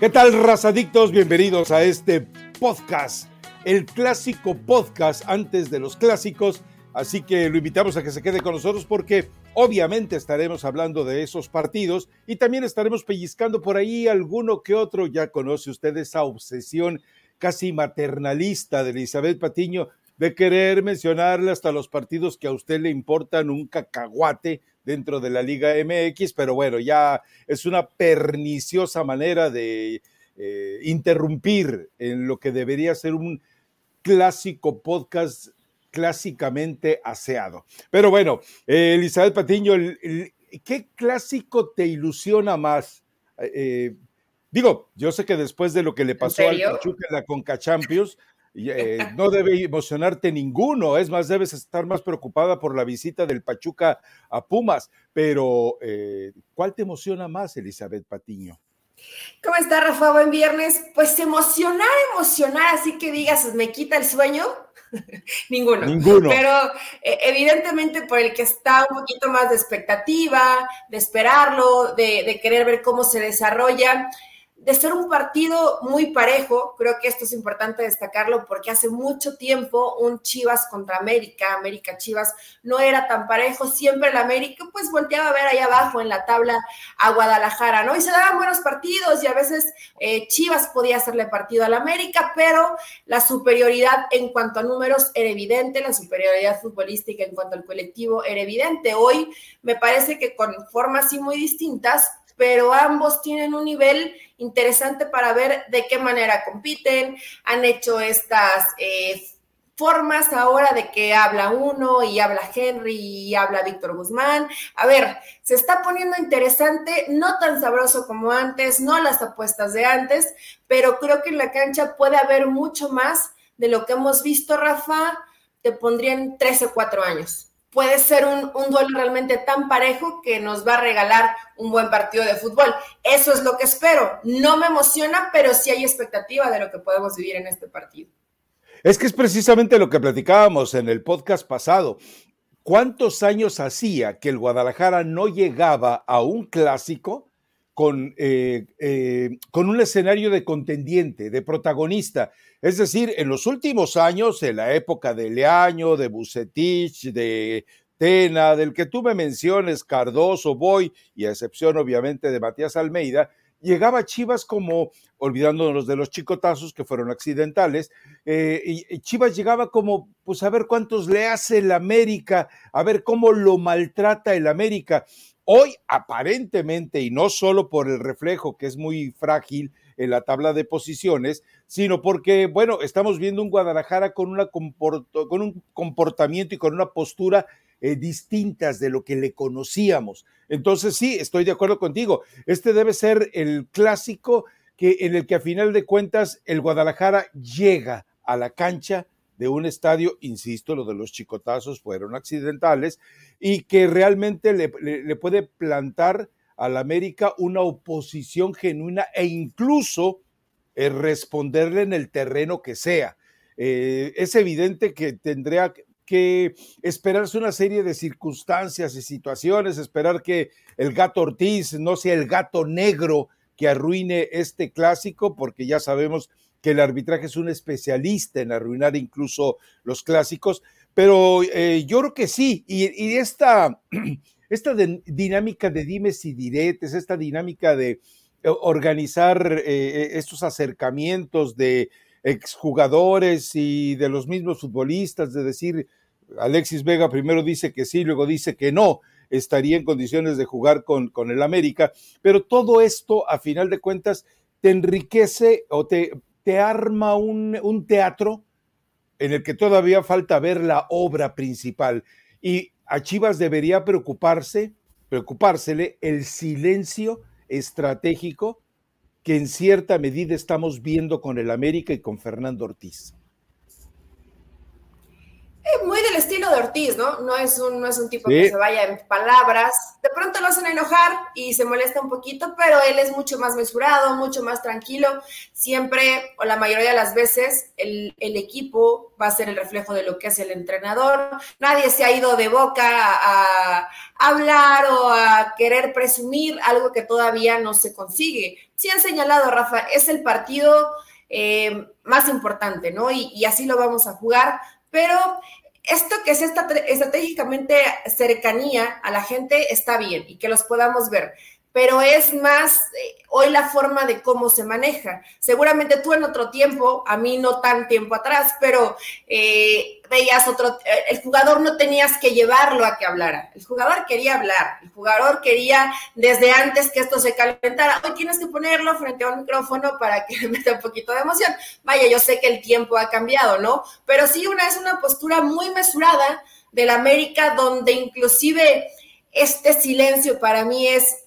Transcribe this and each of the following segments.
¿Qué tal, razadictos? Bienvenidos a este podcast, el clásico podcast antes de los clásicos. Así que lo invitamos a que se quede con nosotros porque obviamente estaremos hablando de esos partidos y también estaremos pellizcando por ahí alguno que otro. Ya conoce usted esa obsesión casi maternalista de Elizabeth Patiño de querer mencionarle hasta los partidos que a usted le importan un cacahuate dentro de la Liga MX, pero bueno, ya es una perniciosa manera de eh, interrumpir en lo que debería ser un clásico podcast clásicamente aseado. Pero bueno, eh, Elizabeth Patiño, ¿qué clásico te ilusiona más? Eh, digo, yo sé que después de lo que le pasó al Pachuca en la Conca Champions, eh, no debe emocionarte ninguno, es más, debes estar más preocupada por la visita del Pachuca a Pumas, pero eh, ¿cuál te emociona más, Elizabeth Patiño? ¿Cómo está, Rafa? Buen viernes. Pues emocionar, emocionar, así que digas, me quita el sueño. Ninguno. Ninguno. Pero eh, evidentemente por el que está un poquito más de expectativa, de esperarlo, de, de querer ver cómo se desarrolla de ser un partido muy parejo, creo que esto es importante destacarlo porque hace mucho tiempo un Chivas contra América, América Chivas, no era tan parejo, siempre el América pues volteaba a ver ahí abajo en la tabla a Guadalajara, ¿no? Y se daban buenos partidos y a veces eh, Chivas podía hacerle partido al América, pero la superioridad en cuanto a números era evidente, la superioridad futbolística en cuanto al colectivo era evidente. Hoy me parece que con formas sí muy distintas, pero ambos tienen un nivel interesante para ver de qué manera compiten, han hecho estas eh, formas ahora de que habla uno y habla Henry y habla Víctor Guzmán. A ver, se está poniendo interesante, no tan sabroso como antes, no las apuestas de antes, pero creo que en la cancha puede haber mucho más de lo que hemos visto, Rafa, te pondrían 13 o 4 años puede ser un, duelo realmente tan parejo que nos va a regalar un buen partido de fútbol. Eso es lo que espero. No me emociona, pero sí hay expectativa de lo que podemos vivir en este partido. Es que es precisamente lo que platicábamos en el podcast pasado. ¿Cuántos años hacía que el Guadalajara no llegaba a un clásico con, eh, eh, con un escenario de contendiente, de protagonista? Es decir, en los últimos años, en la época de Leaño, de Bucetich, de Tena, del que tú me menciones, Cardoso, Boy, y a excepción obviamente de Matías Almeida, llegaba Chivas como, olvidándonos de los chicotazos que fueron accidentales, eh, y Chivas llegaba como, pues a ver cuántos le hace el América, a ver cómo lo maltrata el América. Hoy, aparentemente, y no solo por el reflejo que es muy frágil, en la tabla de posiciones, sino porque, bueno, estamos viendo un Guadalajara con, una con un comportamiento y con una postura eh, distintas de lo que le conocíamos. Entonces, sí, estoy de acuerdo contigo. Este debe ser el clásico que, en el que a final de cuentas el Guadalajara llega a la cancha de un estadio, insisto, lo de los chicotazos fueron accidentales, y que realmente le, puede plantar al América una oposición genuina e incluso eh, responderle en el terreno que sea. Eh, es evidente que tendría que esperarse una serie de circunstancias y situaciones, esperar que el gato Ortiz no sea el gato negro que arruine este clásico, porque ya sabemos que el arbitraje es un especialista en arruinar incluso los clásicos, pero eh, yo creo que sí, y, esta esta dinámica de dimes y diretes, esta dinámica de eh, organizar eh, estos acercamientos de exjugadores y de los mismos futbolistas, de decir, Alexis Vega primero dice que sí, luego dice que no, estaría en condiciones de jugar con, con el América, pero todo esto, a final de cuentas, te enriquece o te, te arma un, un teatro en el que todavía falta ver la obra principal. Y a Chivas debería preocuparse, preocupársele el silencio estratégico que en cierta medida estamos viendo con el América y con Fernando Ortiz. Muy del estilo de Ortiz, ¿no? No es un, no es un tipo que se vaya en palabras. De pronto lo hacen enojar y se molesta un poquito, pero él es mucho más mesurado, mucho más tranquilo. Siempre, o la mayoría de las veces, el, el equipo va a ser el reflejo de lo que hace el entrenador. Nadie se ha ido de boca a, hablar o a querer presumir algo que todavía no se consigue. Sí han señalado, Rafa, es el partido eh, más importante, ¿no? Y, y, así lo vamos a jugar pero esto que es estratégicamente cercanía a la gente está bien y que los podamos ver pero es más eh, hoy la forma de cómo se maneja. Seguramente tú en otro tiempo, a mí no tan tiempo atrás, pero eh, veías otro, eh, el jugador no tenías que llevarlo a que hablara, el jugador quería hablar, el jugador quería desde antes que esto se calentara, hoy tienes que ponerlo frente a un micrófono para que meta un poquito de emoción. Vaya, yo sé que el tiempo ha cambiado, ¿no? Pero sí una es una postura muy mesurada de la América donde inclusive este silencio para mí es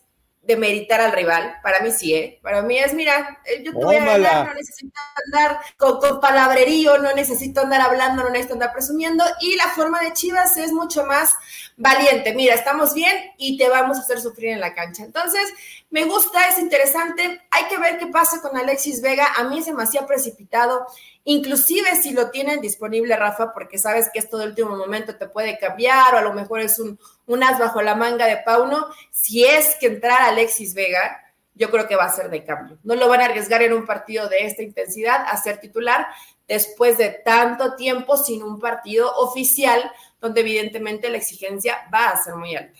demeritar al rival. Para mí sí, ¿eh? Para mí es, mira, eh, yo te voy a ganar, no necesito andar con, con, palabrerío, no necesito andar hablando, no necesito andar presumiendo. Y la forma de Chivas es mucho más valiente. Mira, estamos bien y te vamos a hacer sufrir en la cancha. Entonces, me gusta, es interesante. Hay que ver qué pasa con Alexis Vega. A mí se me hacía precipitado inclusive si lo tienen disponible, Rafa, porque sabes que esto de último momento te puede cambiar o a lo mejor es un, un as bajo la manga de Pauno, si es que entrar Alexis Vega, yo creo que va a ser de cambio. No lo van a arriesgar en un partido de esta intensidad a ser titular después de tanto tiempo sin un partido oficial donde evidentemente la exigencia va a ser muy alta.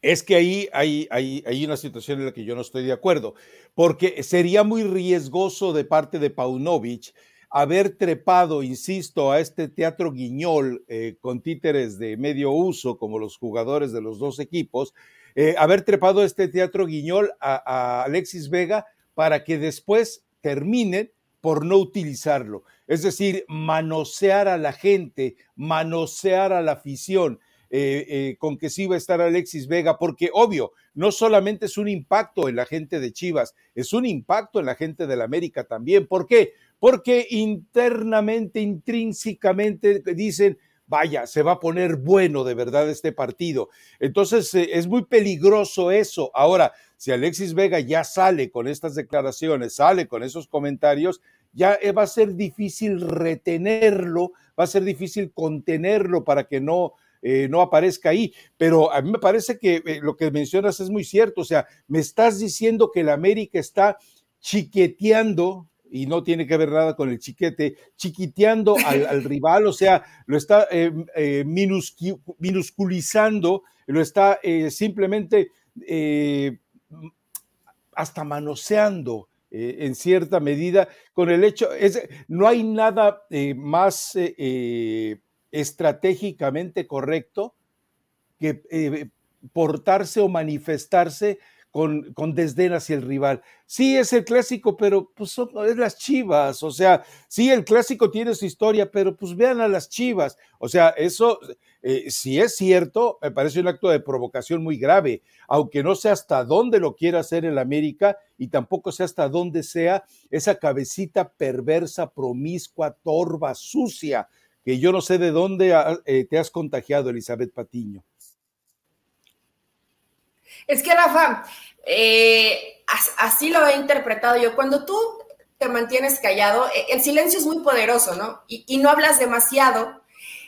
Es que ahí hay, una situación en la que yo no estoy de acuerdo, porque sería muy riesgoso de parte de Paunovic haber trepado, insisto, a este teatro guiñol eh, con títeres de medio uso, como los jugadores de los dos equipos, eh, haber trepado a este teatro guiñol a, a Alexis Vega para que después terminen por no utilizarlo. Es decir, manosear a la gente, manosear a la afición. Eh, con que sí va a estar Alexis Vega, porque obvio, no solamente es un impacto en la gente de Chivas, es un impacto en la gente de la América también. ¿Por qué? porque internamente, intrínsecamente dicen, vaya, se va a poner bueno de verdad este partido. Entonces, eh, es muy peligroso eso. Ahora, si Alexis Vega ya sale con estas declaraciones, sale con esos comentarios, ya eh, va a ser difícil retenerlo, va a ser difícil contenerlo para que no, eh, no aparezca ahí. Pero a mí me parece que lo que mencionas es muy cierto. O sea, me estás diciendo que el América está chiqueteando y no tiene que ver nada con el chiquete, chiquiteando al, rival, o sea, lo está eh, eh, minusculizando, lo está eh, simplemente hasta manoseando en cierta medida con el hecho, es, no hay nada más estratégicamente correcto que portarse o manifestarse con, con desdén hacia el rival. Sí, es el clásico, pero pues es las chivas. O sea, sí, el clásico tiene su historia, pero pues vean a las chivas. O sea, eso, eh, si es cierto, me parece un acto de provocación muy grave, aunque no sé hasta dónde lo quiera hacer el América y tampoco sé hasta dónde sea esa cabecita perversa, promiscua, torva, sucia, que yo no sé de dónde eh, te has contagiado, Elizabeth Patiño. Es que, Rafa, eh, así lo he interpretado yo. Cuando tú te mantienes callado, eh, el silencio es muy poderoso, ¿no? Y, no hablas demasiado.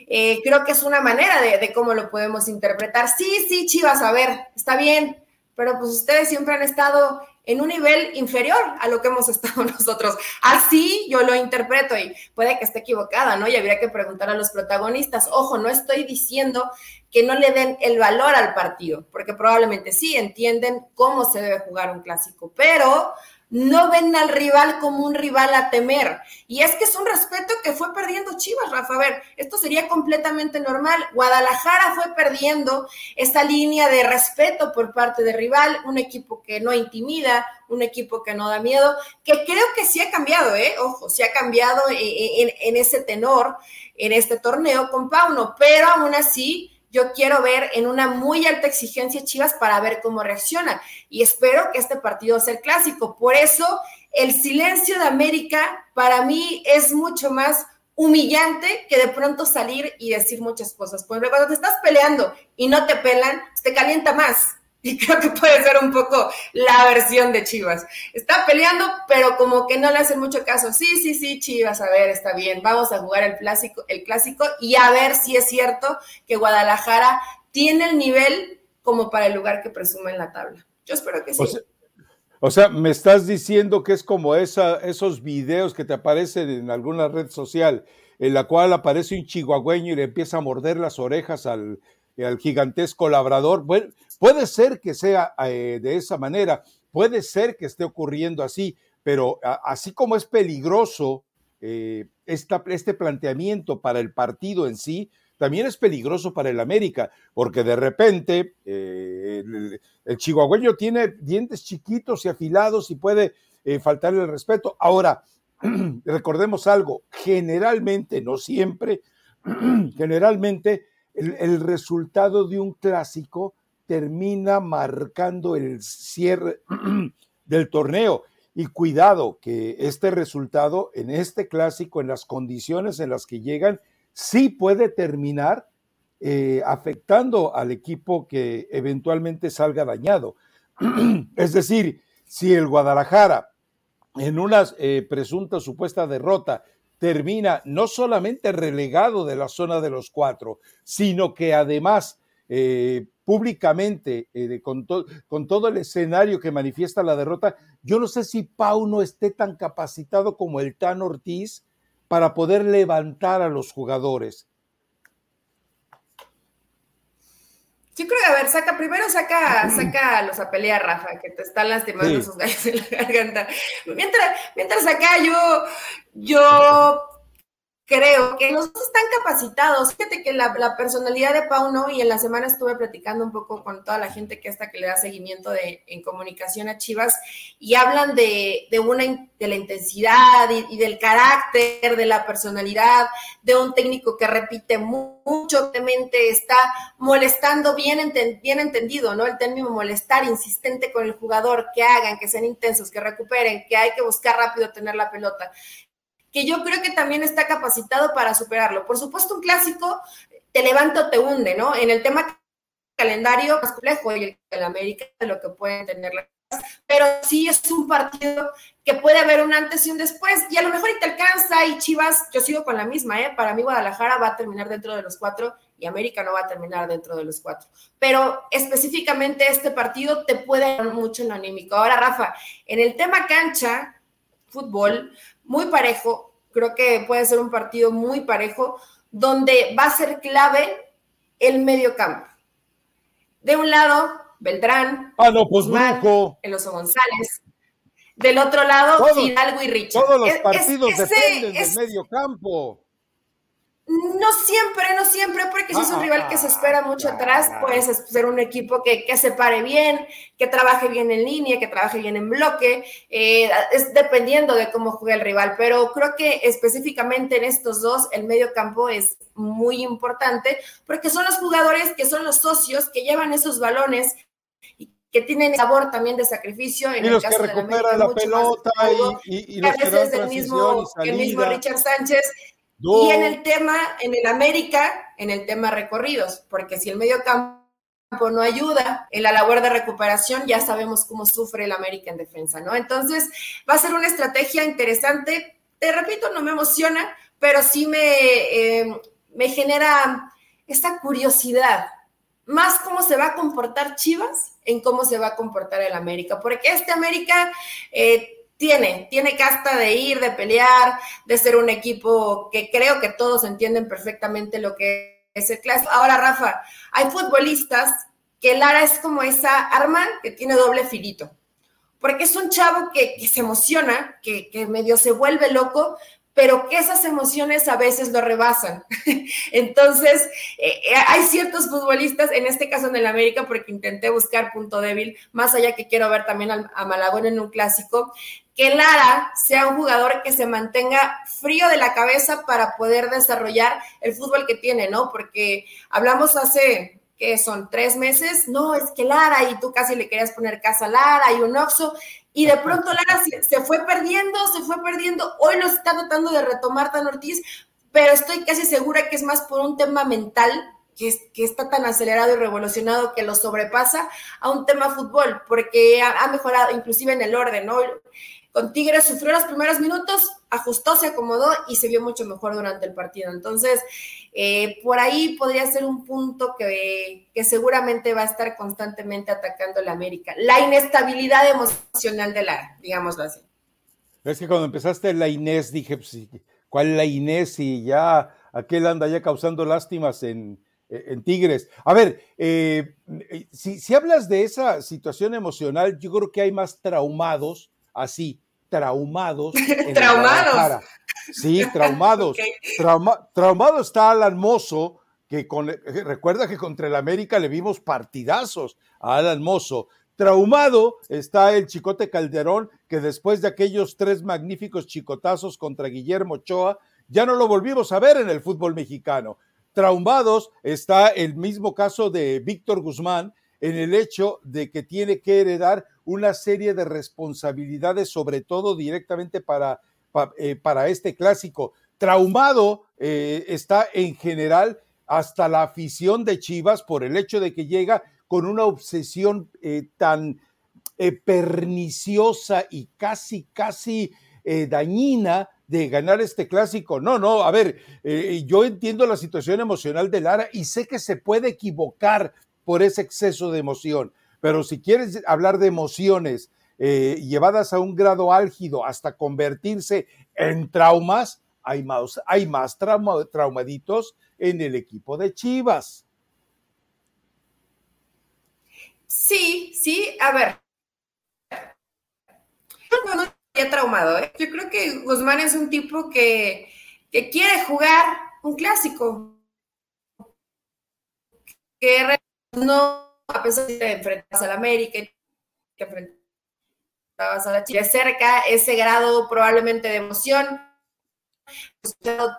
Eh, creo que es una manera de, cómo lo podemos interpretar. Sí, sí, Chivas, a ver, está bien, pero pues ustedes siempre han estado en un nivel inferior a lo que hemos estado nosotros. Así yo lo interpreto y puede que esté equivocada, ¿no? Y habría que preguntar a los protagonistas. Ojo, no estoy diciendo que no le den el valor al partido, porque probablemente sí entienden cómo se debe jugar un clásico, pero no ven al rival como un rival a temer. Y es que es un respeto que fue perdiendo Chivas, Rafa. A ver, esto sería completamente normal. Guadalajara fue perdiendo esta línea de respeto por parte del rival, un equipo que no intimida, un equipo que no da miedo, que creo que sí ha cambiado, ¿eh? Ojo, sí ha cambiado en, en ese tenor, en este torneo con Pauno, pero aún así yo quiero ver en una muy alta exigencia Chivas para ver cómo reacciona. Y espero que este partido sea el clásico. Por eso, el silencio de América para mí es mucho más humillante que de pronto salir y decir muchas cosas. Pues cuando te estás peleando y no te pelan, te calienta más. Y creo que puede ser un poco la versión de Chivas. Está peleando, pero como que no le hacen mucho caso. Sí, sí, sí, Chivas, a ver, está bien. Vamos a jugar el clásico, el clásico y a ver si es cierto que Guadalajara tiene el nivel como para el lugar que presume en la tabla. Yo espero que sí. O sea, me estás diciendo que es como esa, esos videos que te aparecen en alguna red social, en la cual aparece un chihuahueño y le empieza a morder las orejas al, gigantesco labrador. Bueno, puede ser que sea eh, de esa manera, puede ser que esté ocurriendo así, pero así como es peligroso eh, este planteamiento para el partido en sí, también es peligroso para el América, porque de repente eh, el, chihuahueño tiene dientes chiquitos y afilados y puede faltarle el respeto. Ahora, recordemos algo, generalmente, no siempre, generalmente el, resultado de un clásico termina marcando el cierre del torneo. Y cuidado que este resultado en este clásico, en las condiciones en las que llegan, sí puede terminar eh, afectando al equipo que eventualmente salga dañado. es decir, si el Guadalajara en una eh, presunta supuesta derrota termina no solamente relegado de la zona de los cuatro, sino que además eh, públicamente, con, con, todo el escenario que manifiesta la derrota, yo no sé si Pau no esté tan capacitado como el Tan Ortiz para poder levantar a los jugadores. Yo creo que, a ver, saca, primero saca, saca los a pelear, Rafa, que te están lastimando sus gallos en la garganta. Mientras, mientras acá yo, yo creo que dos están capacitados. Fíjate que la, personalidad de Pau no, y en la semana estuve platicando un poco con toda la gente que está que le da seguimiento de, en comunicación a Chivas, y hablan de, una, de la intensidad y, del carácter, de la personalidad, de un técnico que repite mucho, está molestando bien, bien entendido, ¿no? El término molestar, insistente con el jugador, que hagan, que sean intensos, que recuperen, que hay que buscar rápido tener la pelota que yo creo que también está capacitado para superarlo. Por supuesto, un clásico te levanta o te hunde, ¿no? En el tema calendario más complejo y el, América de lo que pueden tener pero sí es un partido que puede haber un antes y un después, y a lo mejor y te alcanza, y Chivas, yo sigo con la misma, ¿eh? para mí Guadalajara va a terminar dentro de los cuatro, y América no va a terminar dentro de los cuatro, pero específicamente este partido te puede dar mucho en lo anímico. Ahora, Rafa, en el tema cancha, fútbol, muy parejo, creo que puede ser un partido muy parejo, donde va a ser clave el medio campo. De un lado, Beltrán, ah, no, pues El Oso González. Del otro lado, Fidalgo y Richard. Todos los partidos dependen del medio campo. No siempre, no siempre, porque si es un rival que se espera mucho atrás, puede ser un equipo que, se pare bien, que trabaje bien en línea, que trabaje bien en bloque, eh, es dependiendo de cómo juega el rival, pero creo que específicamente en estos dos, el medio campo es muy importante, porque son los jugadores que son los socios que llevan esos balones y que tienen sabor también de sacrificio. En y los que recuperan la pelota y, y, los que dan el mismo, el mismo Richard Sánchez y en el tema, en el América, en el tema recorridos, porque si el medio campo no ayuda en la labor de recuperación, ya sabemos cómo sufre el América en defensa, ¿no? Entonces, va a ser una estrategia interesante. Te repito, no me emociona, pero sí me, eh, me genera esta curiosidad, más cómo se va a comportar Chivas en cómo se va a comportar el América, porque este América eh, tiene, tiene casta de ir, de pelear, de ser un equipo que creo que todos entienden perfectamente lo que es el clásico. Ahora, Rafa, hay futbolistas que Lara es como esa arma que tiene doble filito, porque es un chavo que, se emociona, que, medio se vuelve loco, pero que esas emociones a veces lo rebasan. Entonces, eh, eh, hay ciertos futbolistas, en este caso en el América, porque intenté buscar punto débil, más allá que quiero ver también a, Malagón en un clásico, que Lara sea un jugador que se mantenga frío de la cabeza para poder desarrollar el fútbol que tiene, ¿no? Porque hablamos hace, ¿qué son? ¿Tres meses? No, es que Lara, y tú casi le querías poner casa a Lara y un Oxo, y de pronto Lara se, fue perdiendo, se fue perdiendo. Hoy lo está tratando de retomar Tan Ortiz, pero estoy casi segura que es más por un tema mental que, que, está tan acelerado y revolucionado que lo sobrepasa a un tema fútbol, porque ha, ha, mejorado inclusive en el orden, ¿no? Con Tigres sufrió los primeros minutos, ajustó, se acomodó y se vio mucho mejor durante el partido. Entonces, eh, por ahí podría ser un punto que, que, seguramente va a estar constantemente atacando la América. La inestabilidad emocional de la, digámoslo así. Es que cuando empezaste la Inés, dije, pues, ¿cuál la Inés? Y ya aquel anda ya causando lástimas en, en Tigres. A ver, eh, si, si hablas de esa situación emocional, yo creo que hay más traumados así, traumados. traumados. Sí, traumados. traumado está Alan Mozo, que con, recuerda que contra el América le vimos partidazos a Alan Mozo. Traumado está el Chicote Calderón, que después de aquellos tres magníficos chicotazos contra Guillermo Ochoa, ya no lo volvimos a ver en el fútbol mexicano. Traumados está el mismo caso de Víctor Guzmán, en el hecho de que tiene que heredar una serie de responsabilidades, sobre todo directamente para, eh, para este clásico. Traumado eh, está en general hasta la afición de Chivas por el hecho de que llega con una obsesión eh, tan perniciosa y casi, casi dañina de ganar este clásico. No, no, a ver, yo entiendo la situación emocional de Lara y sé que se puede equivocar por ese exceso de emoción. Pero si quieres hablar de emociones eh, llevadas a un grado álgido hasta convertirse en traumas, hay más, hay más traumaditos en el equipo de Chivas. Sí, sí, a ver. Yo traumado, ¿eh? Yo creo que Guzmán es un tipo que, que quiere jugar un clásico. Que no, a pesar de enfrentarse a la América, que enfrentabas a la Chile cerca, ese grado probablemente de emoción,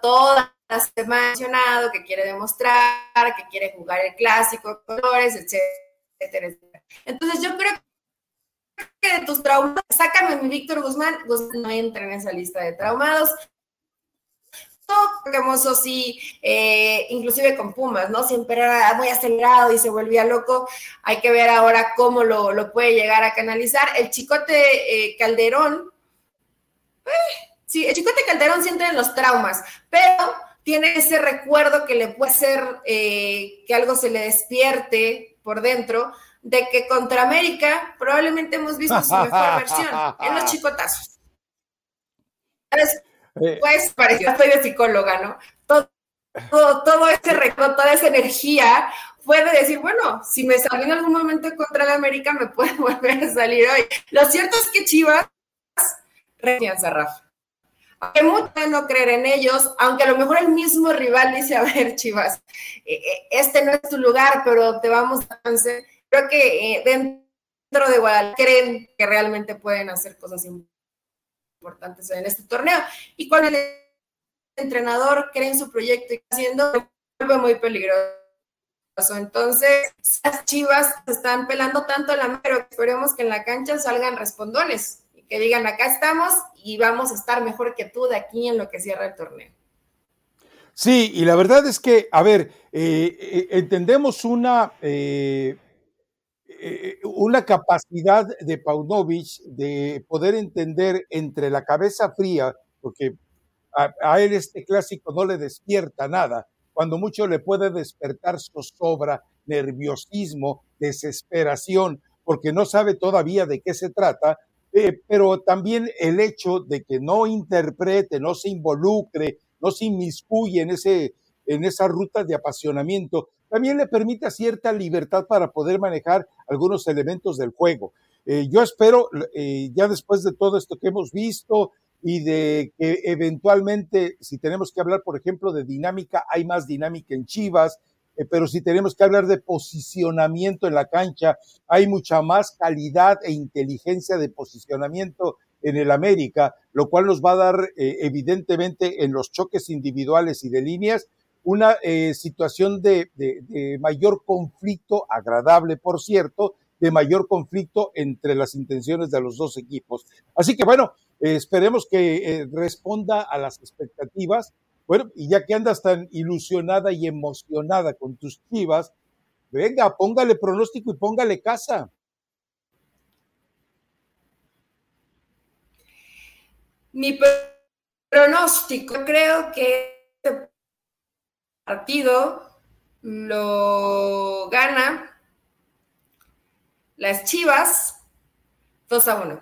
toda la semana mencionado, que quiere demostrar, que quiere jugar el clásico, colores, etcétera, etcétera. Entonces yo creo que de tus traumas, sácame mi Víctor Guzmán, Guzmán no entra en esa lista de traumados, hermoso, sí, eh, inclusive con Pumas, ¿no? Siempre era muy acelerado y se volvía loco. Hay que ver ahora cómo lo, puede llegar a canalizar. El chicote eh, Calderón, eh, sí, el chicote Calderón siente en los traumas, pero tiene ese recuerdo que le puede ser que algo se le despierte por dentro de que contra América probablemente hemos visto su mejor versión en los chicotazos. Eh, pues parece, soy de psicóloga, ¿no? Todo, ese recuerdo, toda esa energía puede decir, bueno, si me salió en algún momento contra la América, me puede volver a salir hoy. Lo cierto es que Chivas refianza Rafa. Aunque muchos no creer en ellos, aunque a lo mejor el mismo rival dice, a ver, Chivas, eh, eh, este no es tu lugar, pero te vamos a hacer. Creo que dentro de Guadalajara creen que realmente pueden hacer cosas importantes importantes en este torneo. Y cuando el entrenador cree en su proyecto y haciendo, vuelve muy peligroso. Entonces, las chivas están pelando tanto la pero esperemos que en la cancha salgan respondones y que digan, acá estamos y vamos a estar mejor que tú de aquí en lo que cierra el torneo. Sí, y la verdad es que, a ver, eh, eh, entendemos una eh, eh, una capacidad de Paunovic de poder entender entre la cabeza fría, porque a, él este clásico no le despierta nada, cuando mucho le puede despertar zozobra, nerviosismo, desesperación, porque no sabe todavía de qué se trata, eh, pero también el hecho de que no interprete, no se involucre, no se inmiscuye en, ese, en esa ruta de apasionamiento, también le permite cierta libertad para poder manejar algunos elementos del juego. Eh, yo espero, eh, ya después de todo esto que hemos visto y de que eventualmente, si tenemos que hablar, por ejemplo, de dinámica, hay más dinámica en Chivas, eh, pero si tenemos que hablar de posicionamiento en la cancha, hay mucha más calidad e inteligencia de posicionamiento en el América, lo cual nos va a dar evidentemente en los choques individuales y de líneas una eh, situación de, mayor conflicto, agradable por cierto, de mayor conflicto entre las intenciones de los dos equipos. Así que bueno, esperemos que eh, responda a las expectativas, Bueno, y ya que andas tan ilusionada y emocionada con tus chivas, venga, póngale pronóstico y póngale casa. Mi pronóstico, creo que partido lo gana las Chivas 2 a 1.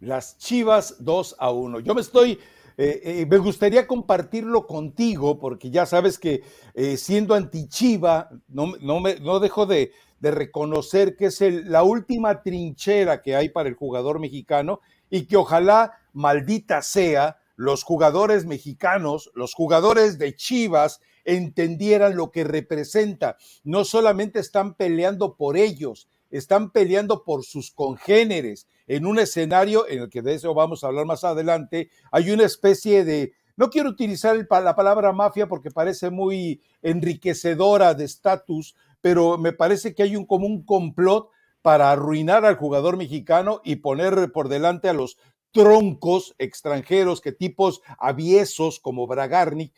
Las Chivas 2 a 1. Yo me estoy, eh, eh, me gustaría compartirlo contigo porque ya sabes que eh, siendo anti-Chiva, no, no, me, no dejo de, de, reconocer que es la última trinchera que hay para el jugador mexicano y que ojalá, maldita sea, los jugadores mexicanos, los jugadores de Chivas, entendieran lo que representa. No solamente están peleando por ellos, están peleando por sus congéneres. En un escenario en el que de eso vamos a hablar más adelante, hay una especie de, no quiero utilizar la palabra mafia porque parece muy enriquecedora de estatus, pero me parece que hay un como un complot para arruinar al jugador mexicano y poner por delante a los troncos extranjeros que tipos aviesos como Bragarnik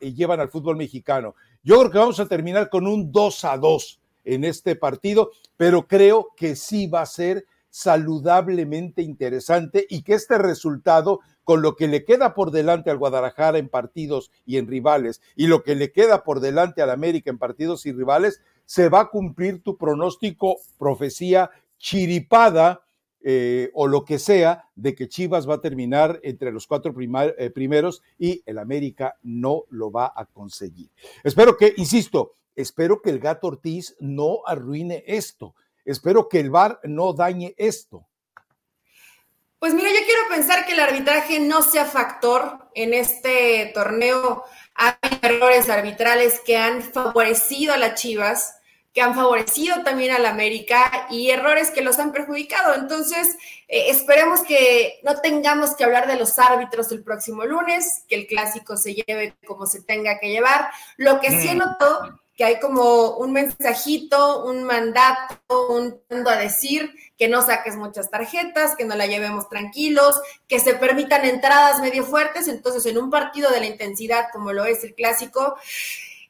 llevan al fútbol mexicano. Yo creo que vamos a terminar con un 2 a 2 en este partido, pero creo que sí va a ser saludablemente interesante y que este resultado, con lo que le queda por delante al Guadalajara en partidos y en rivales, y lo que le queda por delante al América en partidos y rivales, se va a cumplir tu pronóstico, profecía chiripada eh, o lo que sea de que Chivas va a terminar entre los cuatro eh, primeros y el América no lo va a conseguir. Espero que, insisto, espero que el gato Ortiz no arruine esto. Espero que el VAR no dañe esto. Pues mira, yo quiero pensar que el arbitraje no sea factor en este torneo. Hay errores arbitrales que han favorecido a las Chivas que han favorecido también al América y errores que los han perjudicado. Entonces, eh, esperemos que no tengamos que hablar de los árbitros el próximo lunes, que el clásico se lleve como se tenga que llevar. Lo que sí mm. noto que hay como un mensajito, un mandato, un a decir que no saques muchas tarjetas, que no la llevemos tranquilos, que se permitan entradas medio fuertes. Entonces, en un partido de la intensidad como lo es el clásico,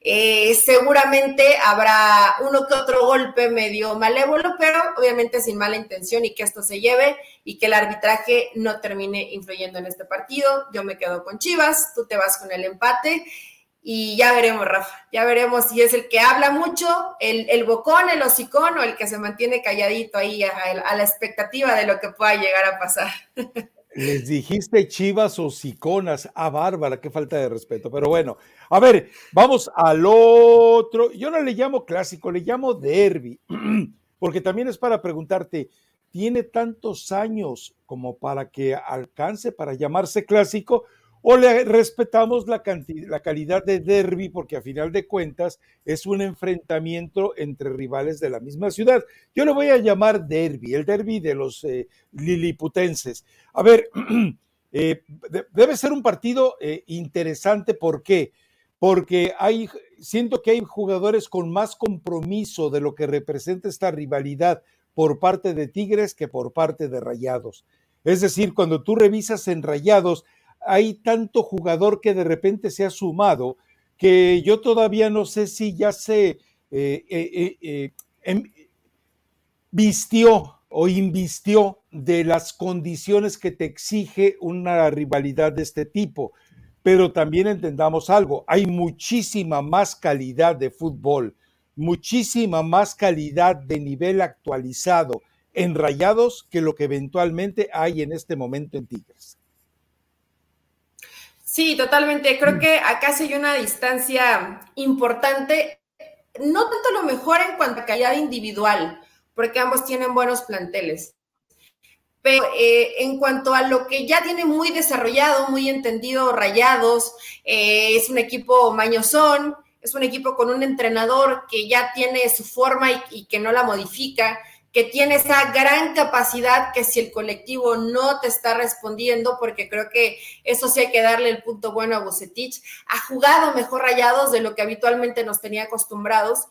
eh, seguramente habrá uno que otro golpe medio malévolo, pero obviamente sin mala intención y que esto se lleve y que el arbitraje no termine influyendo en este partido. Yo me quedo con Chivas, tú te vas con el empate y ya veremos, Rafa, ya veremos si es el que habla mucho, el, el bocón, el hocicón o el que se mantiene calladito ahí a, a la expectativa de lo que pueda llegar a pasar. Les dijiste chivas o siconas. Ah, Bárbara, qué falta de respeto. Pero bueno, a ver, vamos al otro. Yo no le llamo clásico, le llamo derby, porque también es para preguntarte, ¿tiene tantos años como para que alcance para llamarse clásico? O le respetamos la, la calidad de derby porque a final de cuentas es un enfrentamiento entre rivales de la misma ciudad. Yo le voy a llamar derby, el derby de los eh, liliputenses. A ver, eh, debe ser un partido eh, interesante, ¿por qué? Porque hay, siento que hay jugadores con más compromiso de lo que representa esta rivalidad por parte de Tigres que por parte de Rayados. Es decir, cuando tú revisas en Rayados, hay tanto jugador que de repente se ha sumado que yo todavía no sé si ya se eh, eh, eh, em, vistió o invistió de las condiciones que te exige una rivalidad de este tipo. Pero también entendamos algo, hay muchísima más calidad de fútbol, muchísima más calidad de nivel actualizado en Rayados que lo que eventualmente hay en este momento en Tigres. Sí, totalmente. Creo mm. que acá se hay una distancia importante, no tanto lo mejor en cuanto a calidad individual, porque ambos tienen buenos planteles. Pero eh, en cuanto a lo que ya tiene muy desarrollado, muy entendido, rayados, eh, es un equipo mañosón, es un equipo con un entrenador que ya tiene su forma y que no la modifica que tiene esa gran capacidad que si el colectivo no te está respondiendo, porque creo que eso sí hay que darle el punto bueno a Bucetich, ha jugado mejor rayados de lo que habitualmente nos tenía acostumbrados,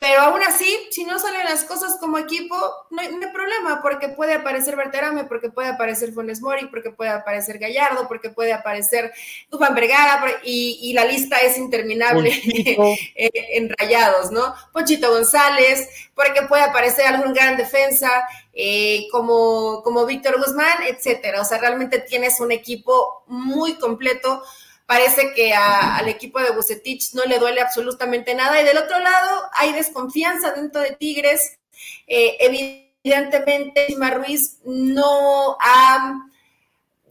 pero aún así, si no salen las cosas como equipo, no hay, problema, porque puede aparecer Berterame, porque puede aparecer Funes Mori, porque puede aparecer Gallardo, porque puede aparecer Dufan Vergara, y, la lista es interminable en rayados, ¿no? Ponchito González, porque puede aparecer algún gran defensa, eh, como, como Víctor Guzmán, etcétera. O sea, realmente tienes un equipo muy completo parece que al equipo de Bucetich no le duele absolutamente nada. Y del otro lado, hay desconfianza dentro de Tigres. Eh, evidentemente, Sima Ruiz no ha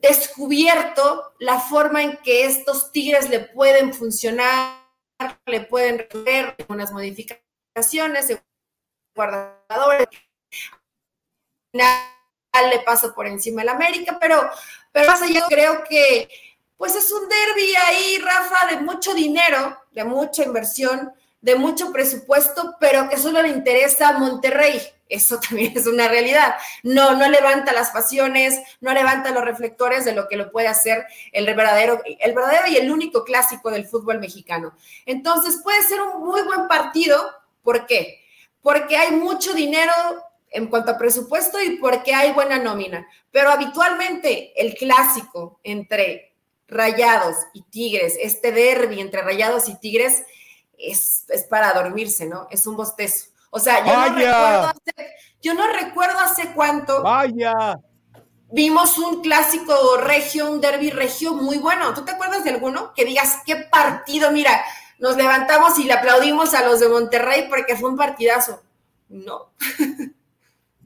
descubierto la forma en que estos Tigres le pueden funcionar, le pueden resolver unas modificaciones, guardadores, le pasa por encima el América, pero, pero más allá creo que pues es un derby ahí, Rafa, de mucho dinero, de mucha inversión, de mucho presupuesto, pero que solo le interesa a Monterrey. Eso también es una realidad. No, no levanta las pasiones, no levanta los reflectores de lo que lo puede hacer el verdadero, el y el único clásico del fútbol mexicano. Entonces puede ser un muy buen partido. ¿Por qué? Porque hay mucho dinero en cuanto a presupuesto y porque hay buena nómina. Pero habitualmente el clásico entre Rayados y Tigres, este derby entre Rayados y Tigres es, para dormirse, ¿no? Es un bostezo. O sea, yo no, recuerdo hace, yo no recuerdo hace cuánto. Vaya. Vimos un clásico regio, un derby regio muy bueno. ¿Tú te acuerdas de alguno? Que digas, qué partido, mira, nos levantamos y le aplaudimos a los de Monterrey porque fue un partidazo. No.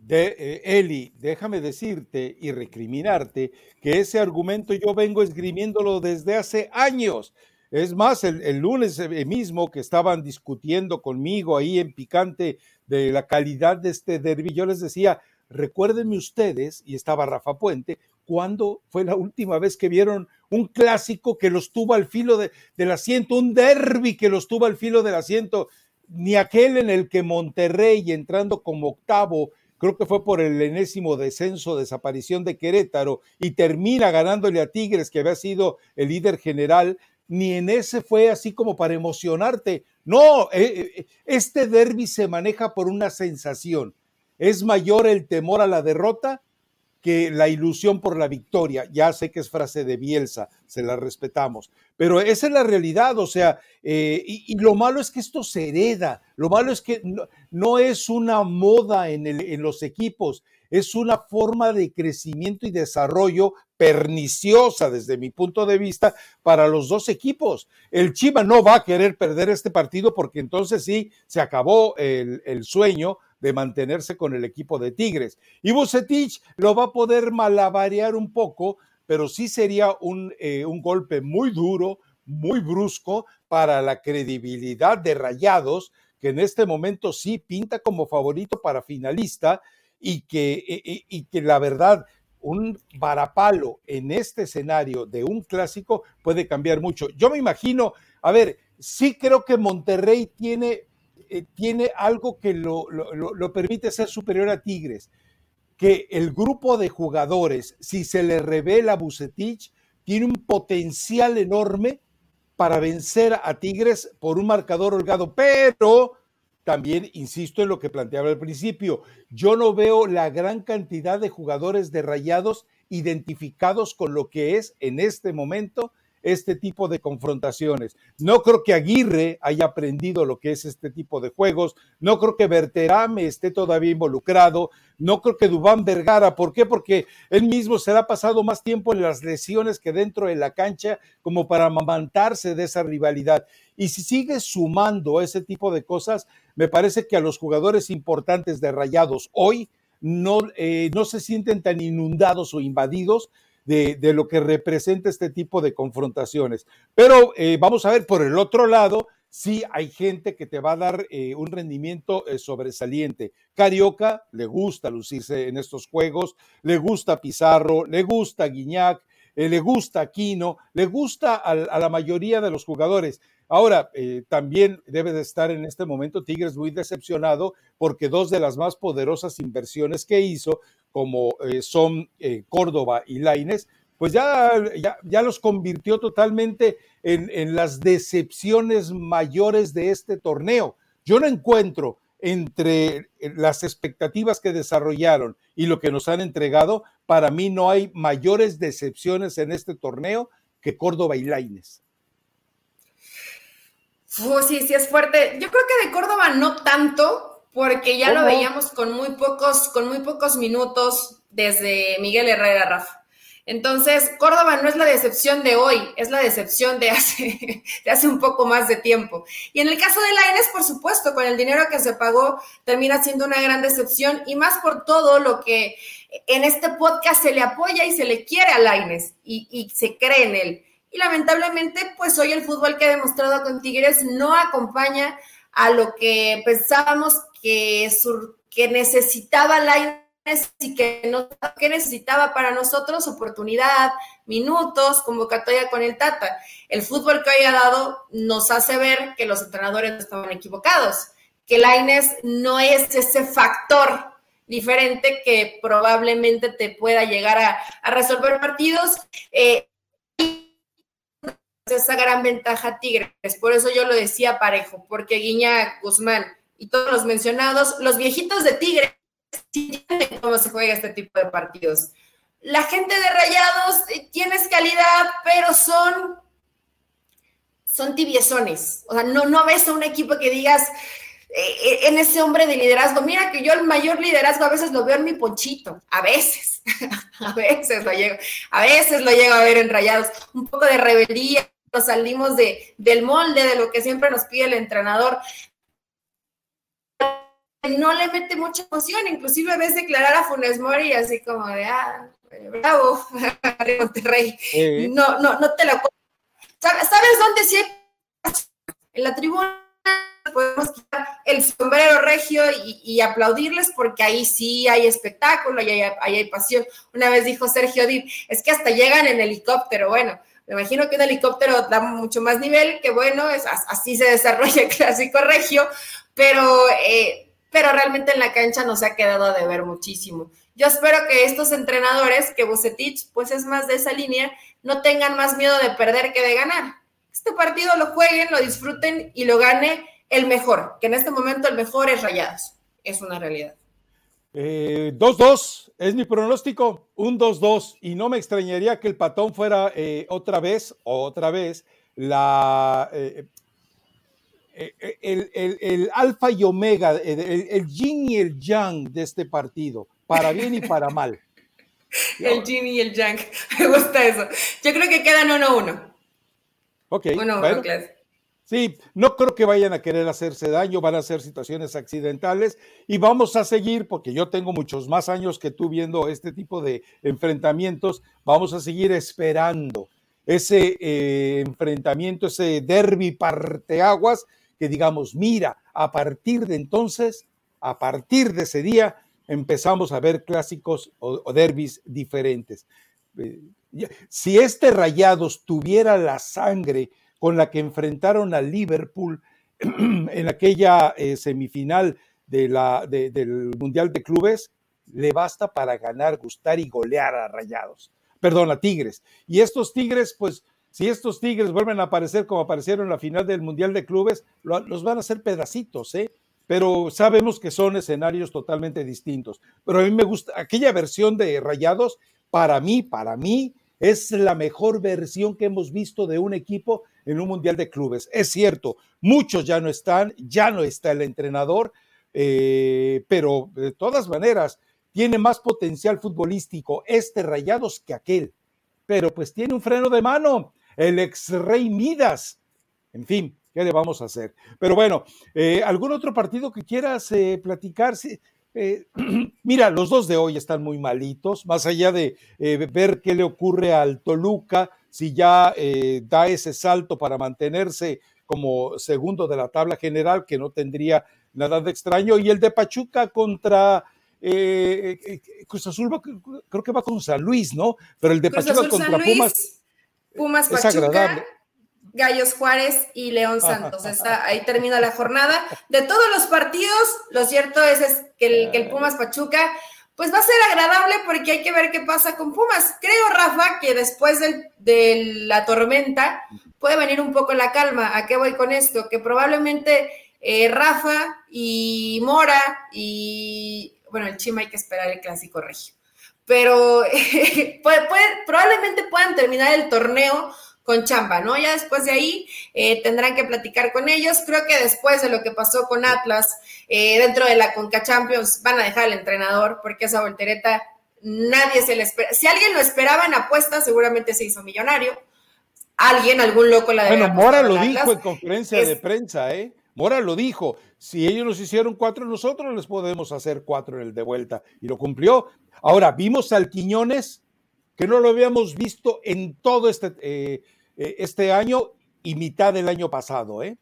De, eh, Eli, déjame decirte y recriminarte que ese argumento yo vengo esgrimiéndolo desde hace años. Es más, el, lunes eh, mismo que estaban discutiendo conmigo ahí en picante de la calidad de este derby, yo les decía, recuérdenme ustedes, y estaba Rafa Puente, ¿cuándo fue la última vez que vieron un clásico que los tuvo al filo del asiento, un derby que los tuvo al filo del asiento? Ni aquel en el que Monterrey, entrando como octavo, creo que fue por el enésimo descenso, desaparición de Querétaro, y termina ganándole a Tigres, que había sido el líder general, ni en ese fue así como para emocionarte. No, eh, eh, este derby se maneja por una sensación. Es mayor el temor a la derrota que la ilusión por la victoria. Ya sé que es frase de Bielsa, se la respetamos, pero esa es la realidad, o sea, eh, y, lo malo es que esto se hereda, lo malo es que no, es una moda en, en los equipos, es una forma de crecimiento y desarrollo perniciosa desde mi punto de vista para los dos equipos. El Chiva no va a querer perder este partido porque entonces sí se acabó el, el sueño de mantenerse con el equipo de Tigres. Y Bucetich lo va a poder malabarear un poco, pero sí sería un, eh, un golpe muy duro, muy brusco para la credibilidad de Rayados, que en este momento sí pinta como favorito para finalista y que, y, y que la verdad un varapalo en este escenario de un clásico puede cambiar mucho. Yo me imagino, a ver, sí creo que Monterrey tiene eh, tiene algo que lo, permite ser superior a Tigres, que el grupo de jugadores, si se le revela a Bucetich, tiene un potencial enorme para vencer a Tigres por un marcador holgado, pero también insisto en lo que planteaba al principio, yo no veo la gran cantidad de jugadores de rayados identificados con lo que es en este momento este tipo de confrontaciones. No creo que Aguirre haya aprendido lo que es este tipo de juegos, no creo que Berterame esté todavía involucrado, no creo que Dubán Vergara, ¿por qué? Porque él mismo se ha pasado más tiempo en las lesiones que dentro de la cancha como para amamantarse de esa rivalidad. Y si sigue sumando ese tipo de cosas, me parece que a los jugadores importantes de Rayados hoy no, eh, no se sienten tan inundados o invadidos de, lo que representa este tipo de confrontaciones. Pero eh, vamos a ver por el otro lado, sí hay gente que te va a dar eh, un rendimiento eh, sobresaliente. Carioca le gusta lucirse en estos juegos, le gusta Pizarro, le gusta Guiñac, le gusta Aquino, le gusta a, la mayoría de los jugadores. Ahora, también debe de estar en este momento Tigres muy decepcionado porque dos de las más poderosas inversiones que hizo como eh, son eh, Córdoba y Laines, pues ya, ya, los convirtió totalmente en, las decepciones mayores de este torneo. Yo no encuentro entre las expectativas que desarrollaron y lo que nos han entregado, para mí no hay mayores decepciones en este torneo que Córdoba y Laines. Sí, sí es fuerte. Yo creo que de Córdoba no tanto, porque ya lo veíamos con muy pocos, con muy pocos minutos desde Miguel Herrera Rafa. Entonces, Córdoba no es la decepción de hoy, es la decepción de hace, de hace un poco más de tiempo. Y en el caso de Laines, por supuesto, con el dinero que se pagó, termina siendo una gran decepción y más por todo lo que en este podcast se le apoya y se le quiere a Laines y, y se cree en él. Y lamentablemente, pues hoy el fútbol que ha demostrado con Tigres no acompaña a lo que pensábamos que, que necesitaba Laines y que, no, que necesitaba para nosotros oportunidad, minutos, convocatoria con el Tata. El fútbol que hoy ha dado nos hace ver que los entrenadores estaban equivocados, que Laines no es ese factor diferente que probablemente te pueda llegar a, resolver partidos. Eh, esa gran ventaja Tigres, por eso yo lo decía parejo, porque Guiña, Guzmán y todos los mencionados, los viejitos de Tigres cómo se juega este tipo de partidos. La gente de Rayados eh, tienes calidad, pero son, son tibiezones. O sea, no, no ves a un equipo que digas eh, eh, en ese hombre de liderazgo. Mira que yo el mayor liderazgo a veces lo veo en mi ponchito, a veces, a veces lo llego, a veces lo llego a ver en Rayados. Un poco de rebeldía, nos salimos de, del molde de lo que siempre nos pide el entrenador. No le mete mucha emoción, inclusive ves declarar a Funes Mori así como de, ah, bravo, Monterrey. No, no, no te lo... ¿Sabes, ¿Sabes dónde sí En la tribuna podemos quitar el sombrero regio y, aplaudirles porque ahí sí hay espectáculo, y ahí hay, pasión. Una vez dijo Sergio Dib, es que hasta llegan en helicóptero, bueno, me imagino que un helicóptero da mucho más nivel, que bueno, es, así se desarrolla el clásico regio, pero eh, pero realmente en la cancha nos ha quedado de ver muchísimo. Yo espero que estos entrenadores, que Bucetich, pues es más de esa línea, no tengan más miedo de perder que de ganar. Este partido lo jueguen, lo disfruten y lo gane el mejor, que en este momento el mejor es Rayados. Es una realidad. 2-2 eh, es mi pronóstico, un 2-2, y no me extrañaría que el patón fuera eh, otra vez, otra vez, la, eh, eh, eh, el, alfa y omega, el, yin y el yang de este partido, para bien y para mal. el yin y el yang, me gusta eso. Yo creo que quedan uno uno. Ok. Uno, uno, Sí, no creo que vayan a querer hacerse daño, van a ser situaciones accidentales y vamos a seguir, porque yo tengo muchos más años que tú viendo este tipo de enfrentamientos, vamos a seguir esperando ese eh, enfrentamiento, ese derby parteaguas que digamos, mira, a partir de entonces, a partir de ese día, empezamos a ver clásicos o, derbis diferentes. Eh, si este Rayados tuviera la sangre con la que enfrentaron a Liverpool en aquella eh, semifinal del Mundial de Clubes, le basta para ganar, gustar y golear a Rayados. Perdón, a Tigres. Y estos Tigres, pues, si estos Tigres vuelven a aparecer como aparecieron en la final del Mundial de Clubes, los van a hacer pedacitos, ¿eh? Pero sabemos que son escenarios totalmente distintos. Pero a mí me gusta, aquella versión de Rayados, para mí, para mí, es la mejor versión que hemos visto de un equipo en un Mundial de Clubes. Es cierto, muchos ya no están, ya no está el entrenador, eh, pero de todas maneras, tiene más potencial futbolístico este Rayados que aquel. Pero pues tiene un freno de mano el ex rey Midas. En fin, ¿qué le vamos a hacer? Pero bueno, eh, ¿algún otro partido que quieras eh, platicar? Mira, los dos de hoy están muy malitos, más allá de ver qué le ocurre al Toluca, si ya da ese salto para mantenerse como segundo de la tabla general, que no tendría nada de extraño, y el de Pachuca contra Cruz Azul, creo que va con San Luis, ¿no? Pero el de Pachuca contra Pumas Pumas Pachuca, Gallos Juárez y León Santos. ahí termina la jornada. De todos los partidos, lo cierto es, que, el, Pumas Pachuca, pues va a ser agradable porque hay que ver qué pasa con Pumas. Creo, Rafa, que después de la tormenta puede venir un poco la calma. ¿A qué voy con esto? Que probablemente eh, Rafa y Mora y, bueno, el Chima hay que esperar el clásico regio. Pero probablemente puedan terminar el torneo con chamba, ¿no? Ya después de ahí eh, tendrán que platicar con ellos. Creo que después de lo que pasó con Atlas, eh, dentro de la Conca Champions, van a dejar al entrenador porque esa voltereta nadie se le espera. Si alguien lo esperaba en apuestas, seguramente se hizo millonario. Alguien, algún loco la Bueno, Mora lo dijo en conferencia de prensa, ¿eh? Mora lo dijo, si ellos nos hicieron cuatro, nosotros les podemos hacer cuatro en el de vuelta. Y lo cumplió. Ahora, vimos al Quiñones, que no lo habíamos visto en todo este, eh, eh, este año y mitad del año pasado, ¿eh?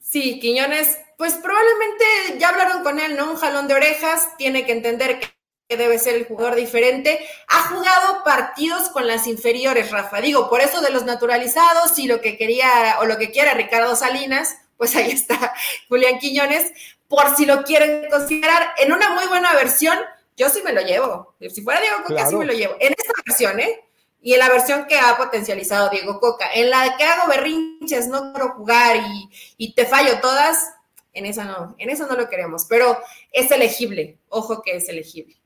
Sí, Quiñones, pues probablemente ya hablaron con él, ¿no? Un jalón de orejas, tiene que entender que debe ser el jugador diferente. Ha jugado partidos con las inferiores, Rafa. Digo, por eso de los naturalizados y lo que quería o lo que quiera Ricardo Salinas, pues ahí está Julián Quiñones, por si lo quieren considerar en una muy buena versión, yo sí me lo llevo. Si fuera Diego Coca, sí me lo llevo. En esta versión, ¿eh? Y en la versión que ha potencializado Diego Coca, en la que hago berrinches, no quiero jugar y, y te fallo todas, en esa no, en eso no lo queremos, pero es elegible, ojo que es elegible.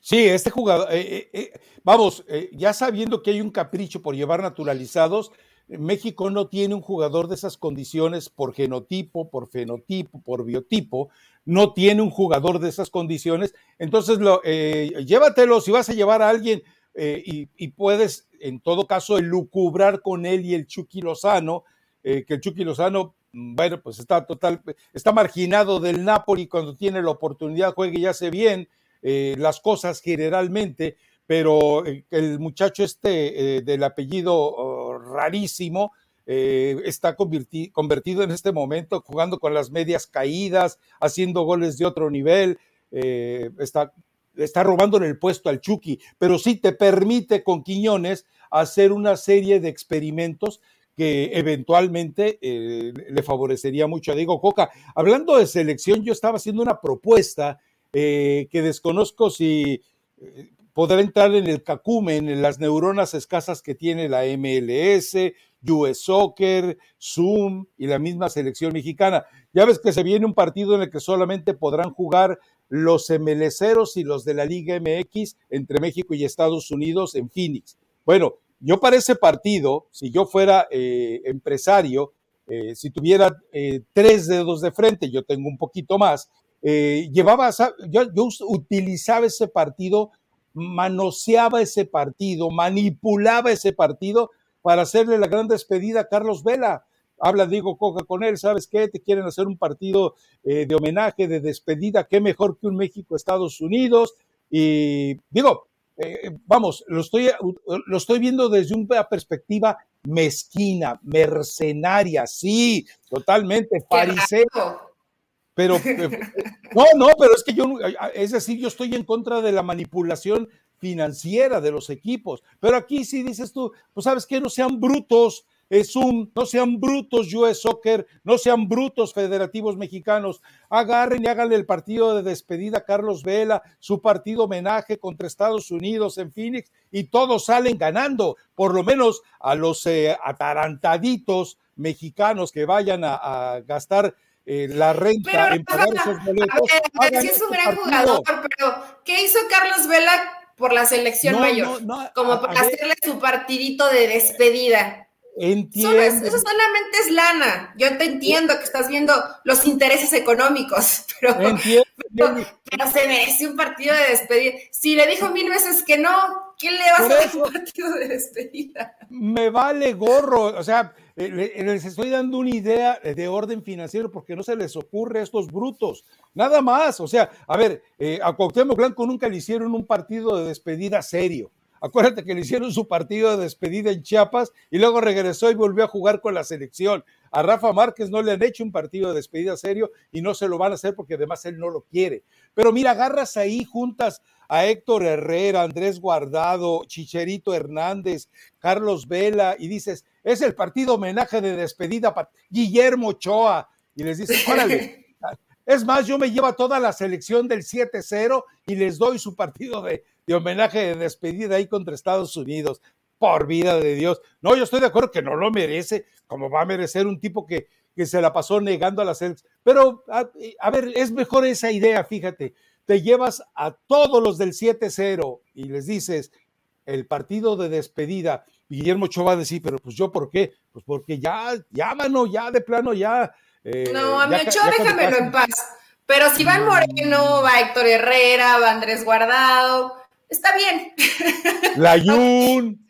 Sí, este jugador, eh, eh, eh, vamos, ya sabiendo que hay un capricho por llevar naturalizados, México no tiene un jugador de esas condiciones por genotipo, por fenotipo, por biotipo, no tiene un jugador de esas condiciones. Entonces, lo, llévatelo, si vas a llevar a alguien y, puedes, en todo caso, lucubrar con él y el Chucky Lozano, que el Chucky Lozano, mm, bueno, pues está total, está marginado del Napoli cuando tiene la oportunidad, juegue y hace bien eh, las cosas generalmente, pero eh, el muchacho este eh, del apellido rarísimo está convertido en este momento jugando con las medias caídas, haciendo goles de otro nivel, está, está robando en el puesto al Chucky, pero sí te permite con Quiñones hacer una serie de experimentos que eventualmente le favorecería mucho a Diego Coca. Hablando de selección, yo estaba haciendo una propuesta eh, que desconozco si eh, podrá entrar en el cacumen, en las neuronas escasas que tiene la MLS, US Soccer, Zoom y la misma selección mexicana. Ya ves que se viene un partido en el que solamente podrán jugar los MLCeros y los de la Liga MX entre México y Estados Unidos en Phoenix. Bueno, yo para ese partido, si yo fuera eh, empresario, si tuviera tres dedos de frente, yo tengo un poquito más, eh, llevaba, yo, utilizaba ese partido, manoseaba ese partido, manipulaba ese partido para hacerle la gran despedida a Carlos Vela. Habla Diego Coca con él, ¿sabes qué? Te quieren hacer un partido eh, de homenaje, de despedida, qué mejor que un México-Estados Unidos. Y digo, eh, vamos, lo estoy, lo estoy viendo desde una perspectiva mezquina, mercenaria, sí, totalmente, fariseo pero, eh, no, no, pero es que yo, es decir, yo estoy en contra de la manipulación financiera de los equipos. Pero aquí sí dices tú, pues sabes que no sean brutos, es un, no sean brutos US Soccer, no sean brutos federativos mexicanos, agarren y háganle el partido de despedida a Carlos Vela, su partido homenaje contra Estados Unidos en Phoenix, y todos salen ganando, por lo menos a los eh, atarantaditos mexicanos que vayan a gastar eh, la renta en pagar esos boletos. A ver, sí es un gran jugador, pero ¿qué hizo Carlos Vela por la selección mayor? Como para hacerle su partidito de despedida. Entiendo. eso solamente es lana. Yo te entiendo que estás viendo los intereses económicos, pero, pero, se merece un partido de despedida. Si le dijo mil veces que no, ¿quién le va a hacer un partido de despedida? Me vale gorro. O sea, les estoy dando una idea de orden financiero porque no se les ocurre a estos brutos. Nada más. O sea, a ver, eh, a Cuauhtémoc Blanco nunca le hicieron un partido de despedida serio. Acuérdate que le hicieron su partido de despedida en Chiapas y luego regresó y volvió a jugar con la selección. A Rafa Márquez no le han hecho un partido de despedida serio y no se lo van a hacer porque además él no lo quiere. Pero mira, agarras ahí juntas a Héctor Herrera, Andrés Guardado, Chicherito Hernández, Carlos Vela y dices, es el partido homenaje de despedida para Guillermo Ochoa. Y les dices, órale. Es más, yo me llevo a toda la selección del 7-0 y les doy su partido de, de homenaje de despedida ahí contra Estados Unidos. Por vida de Dios. No, yo estoy de acuerdo que no lo merece, como va a merecer un tipo que, que se la pasó negando a la selección. Pero, a, ver, es mejor esa idea, fíjate. Te llevas a todos los del 7-0 y les dices, el partido de despedida, Guillermo Ochoa va a decir, pero pues yo, ¿por qué? Pues porque ya, ya, mano, ya de plano, ya. Eh, no, a mi Ochoa déjamelo en paz. Pero si va el Moreno, va Héctor Herrera, va Andrés Guardado, está bien. Layún.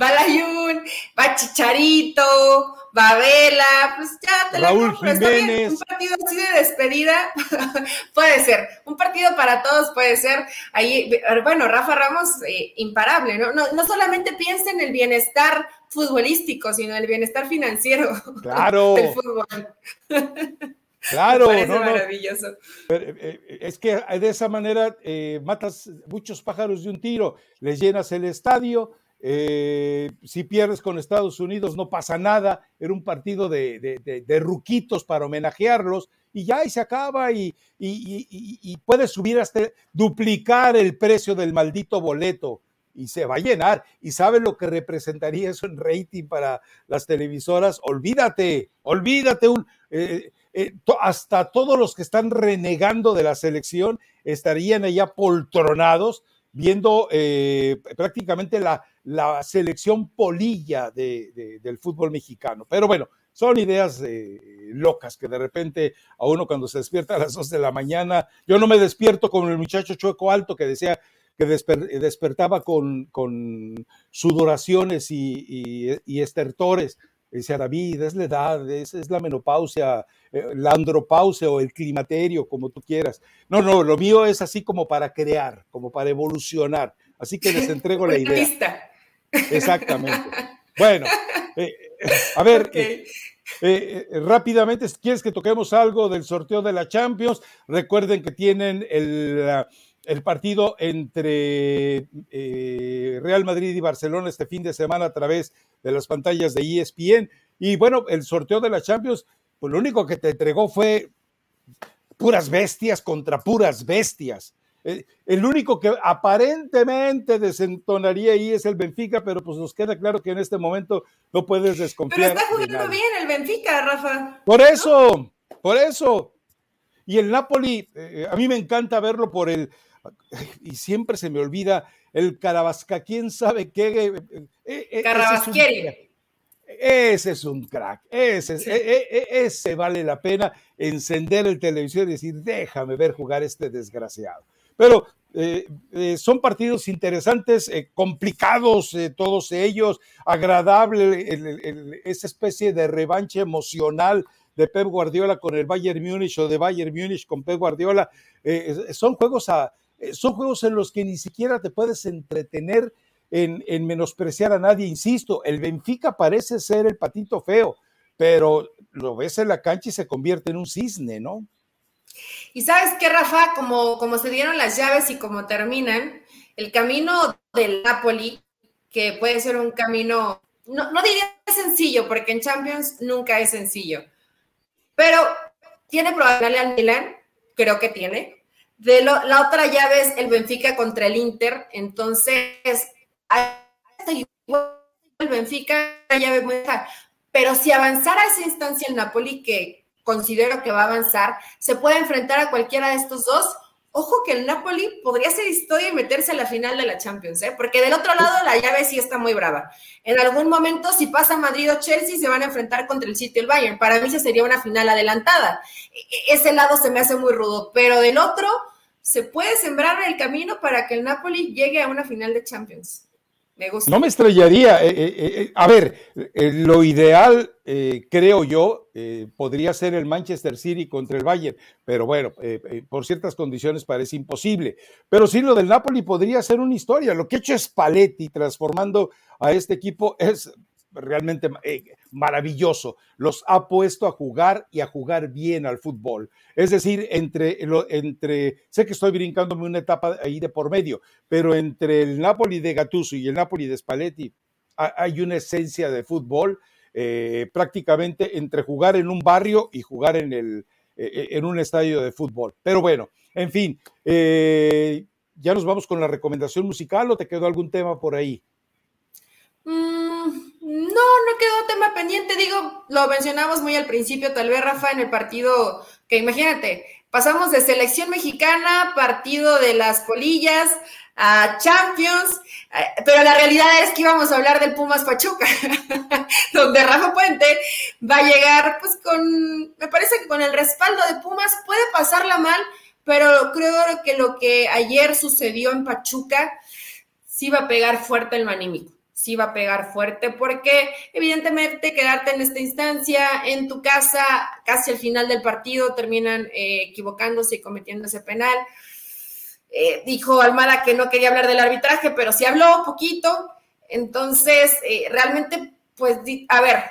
va Layún, va Chicharito, va Vela, pues ya te Raúl la Jiménez. Un partido así de despedida puede ser. Un partido para todos puede ser. Ahí, bueno, Rafa Ramos, eh, imparable, ¿no? ¿no? No solamente piensa en el bienestar futbolístico, sino en el bienestar financiero claro. del fútbol. Claro, no, maravilloso. Eh, eh, es que de esa manera matas muchos pájaros de un tiro, les llenas el estadio, eh, si pierdes con Estados Unidos no pasa nada, era un partido de, ruquitos para homenajearlos y ya y se acaba y, puedes subir hasta duplicar el precio del maldito boleto y se va a llenar. ¿Y sabes lo que representaría eso en rating para las televisoras? Olvídate, olvídate. Eh, eh, hasta todos los que están renegando de la selección estarían allá poltronados viendo prácticamente la, la selección polilla del fútbol mexicano. Pero bueno, son ideas eh, locas que de repente a uno cuando se despierta a las dos de la mañana, yo no me despierto como el muchacho chueco alto que decía que despertaba con, sudoraciones y, estertores. Dice David, es la edad, es, es la menopausia, eh, la andropausia o el climaterio, como tú quieras. No, no, lo mío es así como para crear, como para evolucionar. Así que les entrego la idea. Exactamente. Bueno, eh, a ver, eh, eh, rápidamente, ¿quieres que toquemos algo del sorteo de la Champions? Recuerden que tienen el, el partido entre Real Madrid y Barcelona este fin de semana a través de las pantallas de ESPN. Y bueno, el sorteo de la Champions, pues lo único que te entregó fue puras bestias contra puras bestias. Eh, el único que aparentemente desentonaría ahí es el Benfica, pero pues nos queda claro que en este momento no puedes desconfiar. Pero está jugando bien el Benfica, Rafa. Por eso, por eso. Y el Napoli, eh, a mí me encanta verlo por el, y siempre se me olvida, el Carabasca, quién sabe qué. Eh, Carabasquieri. Ese es un crack, ese, ese vale la pena encender el televisor y decir, déjame ver jugar este desgraciado. Pero eh, eh, son partidos interesantes, eh, complicados todos ellos, agradable esa especie de revancha emocional de Pep Guardiola con el Bayern Múnich o de Bayern Múnich con Pep Guardiola. son, juegos son juegos en los que ni siquiera te puedes entretener en, en menospreciar a nadie. Insisto, el Benfica parece ser el patito feo, pero lo ves en la cancha y se convierte en un cisne, ¿no? Y sabes qué, Rafa, como, como se dieron las llaves y como terminan, el camino del Napoli, que puede ser un camino, no, no diría sencillo, porque en Champions nunca es sencillo, pero tiene probabilidad al Milan, creo que tiene. De la otra llave es el Benfica contra el Inter, entonces el Benfica llave muy pero si avanzara esa instancia el Napoli, que considero que va a avanzar, se puede enfrentar a cualquiera de estos dos. Ojo que el Napoli podría ser historia y meterse a la final de la Champions, ¿eh? porque del otro lado la llave sí está muy brava. En algún momento, si pasa Madrid o Chelsea, se van a enfrentar contra el City y el Bayern. Para mí, se sería una final adelantada. E-, ese lado se me hace muy rudo, pero del otro, se puede sembrar el camino para que el Napoli llegue a una final de Champions. No me estrellaría. Eh, eh, eh, a ver, lo ideal, creo yo, podría ser el Manchester City contra el Bayern, pero bueno, por ciertas condiciones parece imposible. Pero sí, lo del Napoli podría ser una historia. Lo que ha hecho Spalletti transformando a este equipo es realmente maravilloso. Los ha puesto a jugar y a jugar bien al fútbol. Es decir, entre, entre sé que estoy brincándome una etapa ahí de por medio, pero entre el Napoli de Gattuso y el Napoli de Spalletti hay una esencia de fútbol eh, prácticamente entre jugar en un barrio y jugar en, el, eh, en un estadio de fútbol. Pero bueno, en fin, ya nos vamos con la recomendación musical o te quedó algún tema por ahí. Mm, No, no quedó tema pendiente, digo, lo mencionamos muy al principio, tal vez Rafa, en el partido, que imagínate, pasamos de selección mexicana, partido de las polillas, a Champions, eh, pero la realidad es que íbamos a hablar del Pumas Pachuca, donde Rafa Puente va a llegar, pues con, me parece que con el respaldo de Pumas puede pasarla mal, pero creo que lo que ayer sucedió en Pachuca sí va a pegar fuerte el manímico sí va a pegar fuerte, porque evidentemente quedarte en esta instancia, en tu casa, casi al final del partido, terminan eh, equivocándose y cometiendo ese penal. Eh, dijo Almada que no quería hablar del arbitraje, pero sí habló poquito. Entonces, eh, realmente, pues, a ver,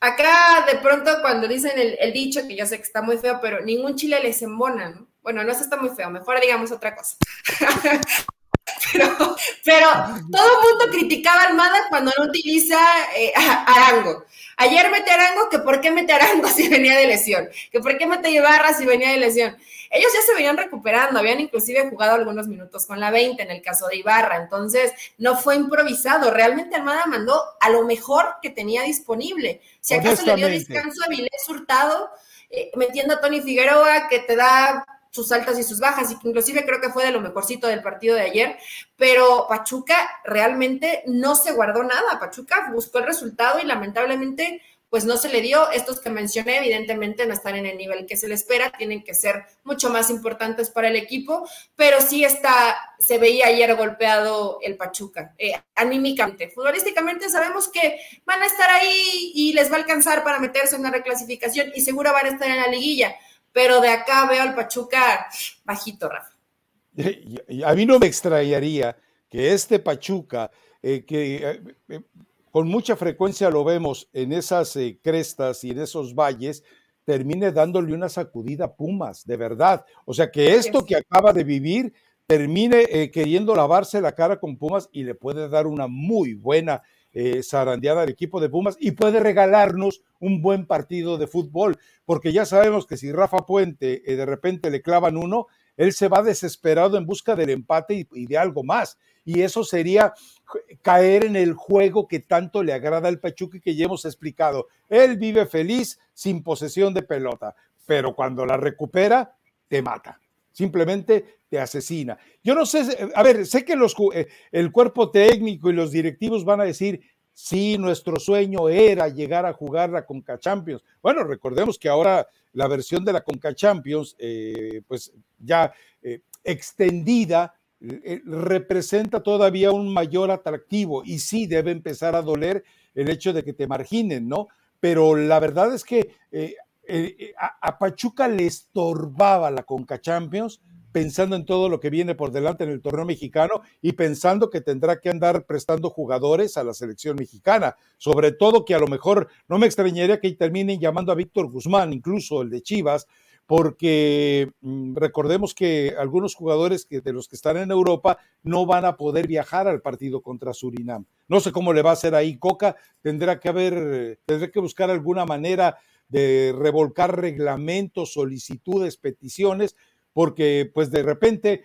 acá de pronto cuando dicen el, dicho, que yo sé que está muy feo, pero ningún chile les embona, ¿no? Bueno, no, eso está muy feo, mejor digamos otra cosa. Pero, pero todo el mundo criticaba a Almada cuando no utiliza eh, Arango. Ayer mete Arango, que por qué mete Arango si venía de lesión, que por qué mete Ibarra si venía de lesión. Ellos ya se venían recuperando, habían inclusive jugado algunos minutos con la 20 en el caso de Ibarra, entonces no fue improvisado, realmente Almada mandó a lo mejor que tenía disponible. Si acaso le dio descanso a Vilés Hurtado, eh, metiendo a Tony Figueroa, que te da sus altas y sus bajas, y que inclusive creo que fue de lo mejorcito del partido de ayer, pero Pachuca realmente no se guardó nada, Pachuca buscó el resultado y lamentablemente pues no se le dio. Estos que mencioné, evidentemente, no están en el nivel que se le espera, tienen que ser mucho más importantes para el equipo, pero sí está, se veía ayer golpeado el Pachuca, eh, anímicamente. Futbolísticamente sabemos que van a estar ahí y les va a alcanzar para meterse en una reclasificación y seguro van a estar en la liguilla pero de acá veo al Pachuca bajito, Rafa. A mí no me extrañaría que este Pachuca, eh, que eh, eh, con mucha frecuencia lo vemos en esas crestas y en esos valles, termine dándole una sacudida a Pumas, de verdad. O sea, que esto que acaba de vivir termine queriendo lavarse la cara con Pumas y le puede dar una muy buena eh, zarandeada al equipo de Pumas y puede regalarnos un buen partido de fútbol, porque ya sabemos que si Rafa Puente eh, de repente le clavan uno, él se va desesperado en busca del empate y, de algo más. Y eso sería caer en el juego que tanto le agrada al Pachuca que ya hemos explicado. Él vive feliz sin posesión de pelota, pero cuando la recupera, te mata simplemente te asesina. Yo no sé, a ver, sé que eh, el cuerpo técnico y los directivos van a decir, sí, nuestro sueño era llegar a jugar la Conca Champions. Bueno, recordemos que ahora la versión de la Conca Champions, eh, pues ya eh, extendida, representa todavía un mayor atractivo y sí debe empezar a doler el hecho de que te marginen, ¿no? Pero la verdad es que eh, eh, a, Pachuca le estorbaba la Conca Champions pensando en todo lo que viene por delante en el torneo mexicano y pensando que tendrá que andar prestando jugadores a la selección mexicana. Sobre todo que a lo mejor no me extrañaría que terminen llamando a Víctor Guzmán, incluso el de Chivas, porque mm, recordemos que algunos jugadores que, de los que están en Europa no van a poder viajar al partido contra Surinam. No sé cómo le va a hacer ahí Coca, tendrá que haber, tendrá que buscar alguna manera de revolcar reglamentos, solicitudes, peticiones, porque pues de repente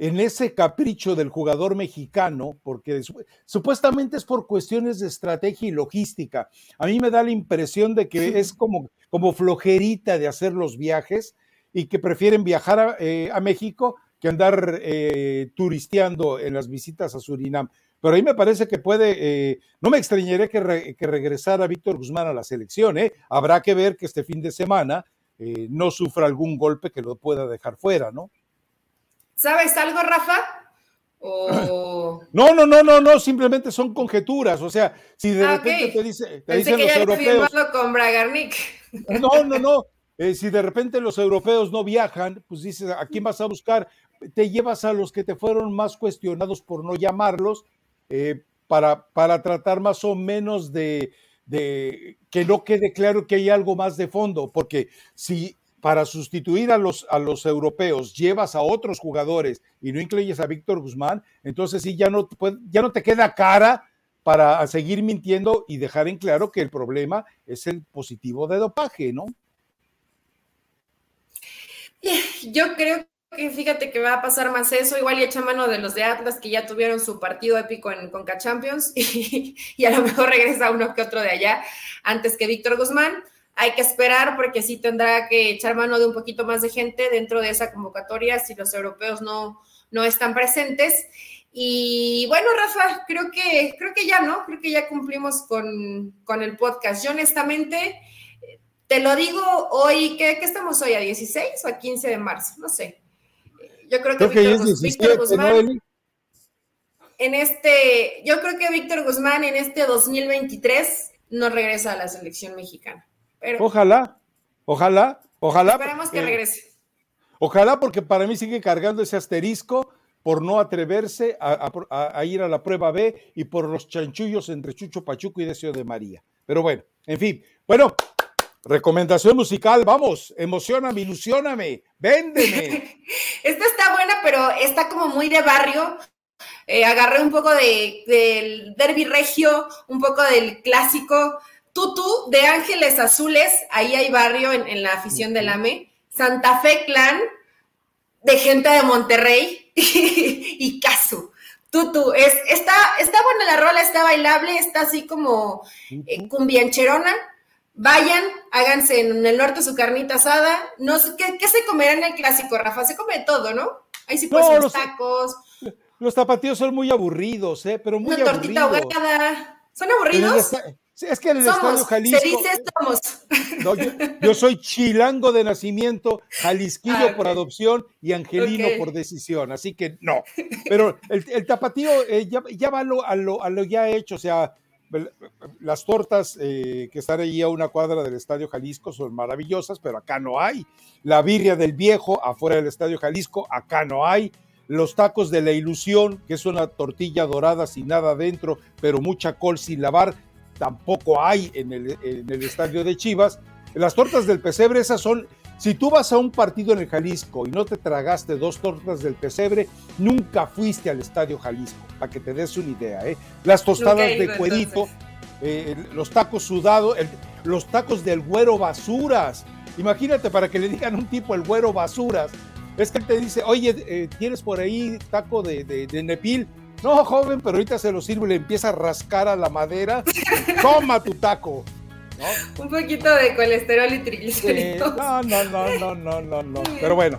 en ese capricho del jugador mexicano, porque supuestamente es por cuestiones de estrategia y logística, a mí me da la impresión de que es como, como flojerita de hacer los viajes y que prefieren viajar a, eh, México que andar eh, turisteando en las visitas a Surinam. Pero ahí me parece que puede, eh, no me extrañaría que, que, regresara Víctor Guzmán a la selección. ¿eh? Habrá que ver que este fin de semana eh, no sufra algún golpe que lo pueda dejar fuera, ¿no? ¿Sabes algo, Rafa? No, no, no, no, no, simplemente son conjeturas. O sea, si de ah, repente te, dice, te dicen los europeos. con Bragarnik. No, no, no. si de repente los europeos no viajan, pues dices, ¿a quién vas a buscar? Te llevas a los que te fueron más cuestionados por no llamarlos eh, para, para tratar más o menos de, que no quede claro que hay algo más de fondo, porque si para sustituir a los, a los europeos llevas a otros jugadores y no incluyes a Víctor Guzmán, entonces sí, ya no, ya no te queda cara para seguir mintiendo y dejar en claro que el problema es el positivo de dopaje, ¿no? Yo creo que fíjate que va a pasar más eso, igual y echa mano de los de Atlas que ya tuvieron su partido épico en Conca Champions y, a lo mejor regresa uno que otro de allá antes que Víctor Guzmán. Hay que esperar porque sí tendrá que echar mano de un poquito más de gente dentro de esa convocatoria si los europeos no, no están presentes. Y bueno, Rafa, creo que, creo que ya, ¿no? Creo que ya cumplimos con, con el podcast. Yo honestamente, te lo digo hoy, ¿qué, estamos hoy? ¿A 16 o a 15 de marzo? No sé. Yo creo que, Víctor, Guzmán, en este, yo creo que Víctor Guzmán en este 2023 no regresa a la selección mexicana. ojalá, ojalá, ojalá. Esperemos que regrese. Ojalá porque para mí sigue cargando ese asterisco por no atreverse a, ir a la prueba B y por los chanchullos entre Chucho Pachuco y Deseo de María. Pero bueno, en fin. Bueno, recomendación musical, vamos, emocioname, ilusioname, véndeme. Esta está buena, pero está como muy de barrio. Eh, agarré un poco de, del derby regio, un poco del clásico. Tutu de Ángeles Azules, ahí hay barrio en, en la afición del AME. Santa Fe Clan, de gente de Monterrey y Casu. Tutu, es, está, está buena la rola, está bailable, está así como eh, cumbiancherona. Vayan, háganse en el norte su carnita asada. No sé, ¿qué, se comerá en el clásico, Rafa? Se come todo, ¿no? Ahí sí pues los tacos. Los tapatíos son muy aburridos, ¿eh? Pero muy Una tortita ahogada. ¿Son aburridos? Es que en el Estadio Jalisco. Se dice somos. yo, soy chilango de nacimiento, jalisquillo ah, por adopción y angelino por decisión, así que no. Pero el, tapatío eh, ya, va a lo, a, lo, ya hecho, o sea, las tortas eh, que están allí a una cuadra del Estadio Jalisco son maravillosas, pero acá no hay. La birria del viejo afuera del Estadio Jalisco, acá no hay. Los tacos de la ilusión, que es una tortilla dorada sin nada adentro, pero mucha col sin lavar, tampoco hay en el, estadio de Chivas. Las tortas del pesebre, esas son, si tú vas a un partido en el Jalisco y no te tragaste dos tortas del pesebre, nunca fuiste al estadio Jalisco, para que te des una idea. ¿eh? Las tostadas de cuerito, eh, los tacos sudados, los tacos del güero basuras. Imagínate para que le digan a un tipo el güero basuras. Es que él te dice, oye, eh, ¿tienes por ahí taco de, de nepil? No, joven, pero ahorita se lo sirve y le empieza a rascar a la madera. Toma tu taco. Un poquito de colesterol y triglicéridos. no, no, no, no, no, no, no. Pero bueno,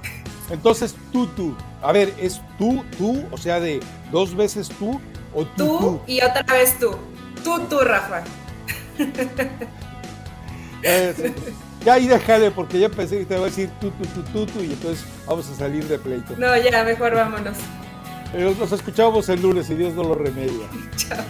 entonces tú, tú. A ver, ¿es tú, tú? O sea, de dos veces tú o tú, tú, tú? y otra vez tú. Tú, tú, Rafa. ya ahí déjale, porque ya pensé que te iba a decir tú, tú, tú, tú, tú, y entonces vamos a salir de pleito. No, ya, mejor vámonos. Nos escuchamos el lunes y Dios no lo remedia. Chao.